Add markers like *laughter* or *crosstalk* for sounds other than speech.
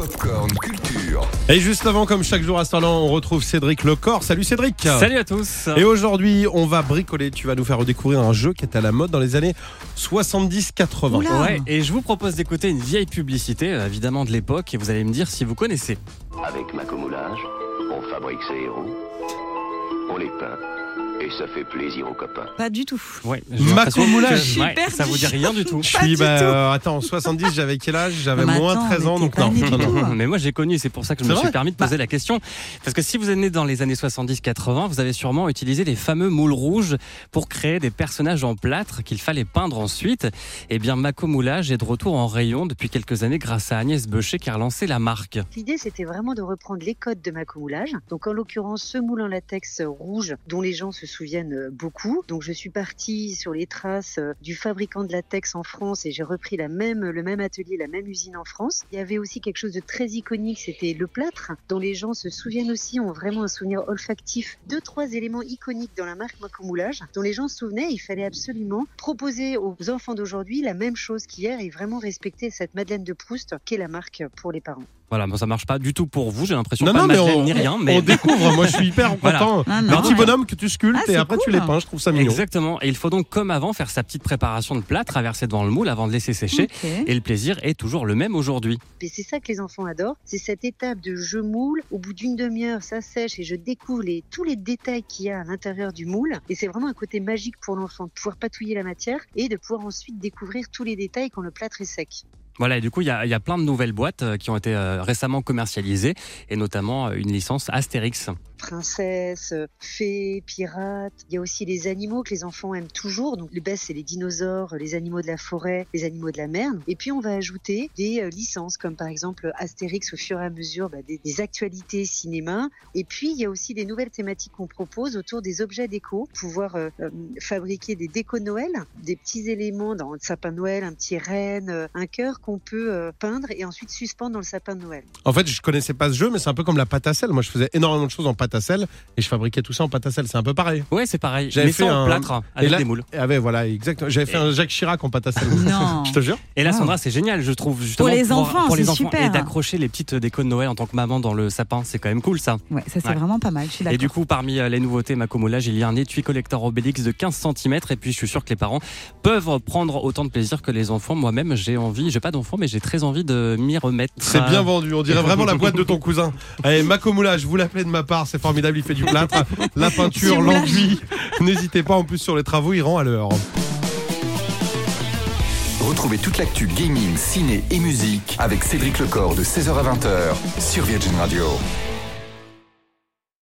Popcorn Culture. Et juste avant, comme chaque jour à ce temps-là, on retrouve Cédric Lecor. Salut Cédric Salut à tous Et aujourd'hui, on va bricoler. Tu vas nous faire redécouvrir un jeu qui est à la mode dans les années 70-80. Oula. Ouais, et je vous propose d'écouter une vieille publicité, euh, évidemment de l'époque, et vous allez me dire si vous connaissez. Avec Maco Moulage, on fabrique ses héros, on les peint, et ça fait plaisir aux copains. Pas du tout. Ouais, que- Moulage. Ouais, ça vous dit rien du tout. *laughs* Je suis, bah, tout. euh, attends, en 70, j'avais quel âge? J'avais Mais moins attends, 13 ans, donc non. non, du *laughs* non. Mais moi j'ai connu, c'est pour ça que je me suis permis de poser la question. Parce que si vous êtes né dans les années 70-80, vous avez sûrement utilisé les fameux moules rouges pour créer des personnages en plâtre qu'il fallait peindre ensuite. Eh bien, Mako Moulage est de retour en rayon depuis quelques années grâce à Agnès Beucher qui a relancé la marque. L'idée, c'était vraiment de reprendre les codes de Macomoulage. Donc, en l'occurrence, ce moule en latex rouge dont les gens se souviennent euh, beaucoup. Donc, je suis partie sur les traces euh, du fabricant de latex en France et j'ai repris la même, le même atelier, la même usine en France. Il y avait aussi quelque chose de très iconique, c'était le plâtre, dont les gens se souviennent aussi, ont vraiment un souvenir olfactif. Deux, trois éléments iconiques dans la marque Macomoulage, dont les gens se souvenaient. Il fallait absolument proposer aux enfants d'aujourd'hui la même chose qu'hier et vraiment respecter cette Madeleine de Proust qu'est la marque pour les parents. Voilà, bon, ça marche pas du tout pour vous, j'ai l'impression. Non, pas non, de mais on, ni rien, on mais découvre. Moi, je suis hyper *laughs* Voilà. content. Ah, Un non. petit bonhomme que tu sculptes Ah, et après tu les peins. Je trouve ça mignon. Exactement. Et il faut donc, comme avant, faire sa petite préparation de plat, traverser devant le moule avant de laisser sécher. Et le plaisir est toujours le même aujourd'hui. Et c'est ça que les enfants adorent, c'est cette étape de je moule. Au bout d'une demi-heure, ça sèche et je découvre les, tous les détails qu'il y a à l'intérieur du moule. Et c'est vraiment un côté magique pour l'enfant de pouvoir patouiller la matière et de pouvoir ensuite découvrir tous les détails quand le plâtre est sec. Voilà, et du coup, il y a, il y a plein de nouvelles boîtes euh, qui ont été euh, récemment commercialisées, et notamment euh, une licence Astérix. Princesse, euh, fée, pirate. Il y a aussi les animaux que les enfants aiment toujours. Donc le best, c'est les dinosaures, les animaux de la forêt, les animaux de la mer. Et puis on va ajouter des euh, licences comme par exemple Astérix au fur et à mesure bah, des, actualités cinéma. Et puis il y a aussi des nouvelles thématiques qu'on propose autour des objets déco, pouvoir euh, fabriquer des décos Noël, des petits éléments dans le sapin Noël, un petit renne, un cœur qu'on peut peindre et ensuite suspendre dans le sapin de Noël. En fait, je connaissais pas ce jeu, mais c'est un peu comme la pâte à sel. Moi, je faisais énormément de choses en pâte à sel et je fabriquais tout ça en pâte à sel. C'est un peu pareil. Ouais, c'est pareil. J'avais fait un- plâtre, avec là- des moules. Ah ouais, voilà, exactement. J'avais fait Et- un Jacques Chirac en pâte à sel. Non. *laughs* je te jure. Et là, Wow. Sandra, c'est génial, je trouve. Justement, Pour les enfants, pour les c'est enfants super. Et d'accrocher les petites décos de Noël en tant que maman dans le sapin, c'est quand même cool ça. Ouais, ça c'est Ouais. vraiment pas mal. Je suis Et du coup, parmi euh, les nouveautés Macomoulage, il y a un étui collector Obélix de 15 cm. Et puis, je suis sûr que les parents peuvent prendre autant de plaisir que les enfants. Moi-même, j'ai envie, j'ai pas d'enfants, mais j'ai très envie de m'y remettre. C'est bien vendu. On dirait vraiment la boîte de ton *laughs* cousin. Allez, Macomoulage, vous l'appelez de ma part. C'est formidable. Il fait du plâtre, *laughs* la peinture, l'enduit. N'hésitez pas. En plus, sur les travaux, il rend à l'heure. Retrouvez toute l'actu gaming, ciné et musique avec Cédric Lecor de 16h à 20h sur Virgin Radio.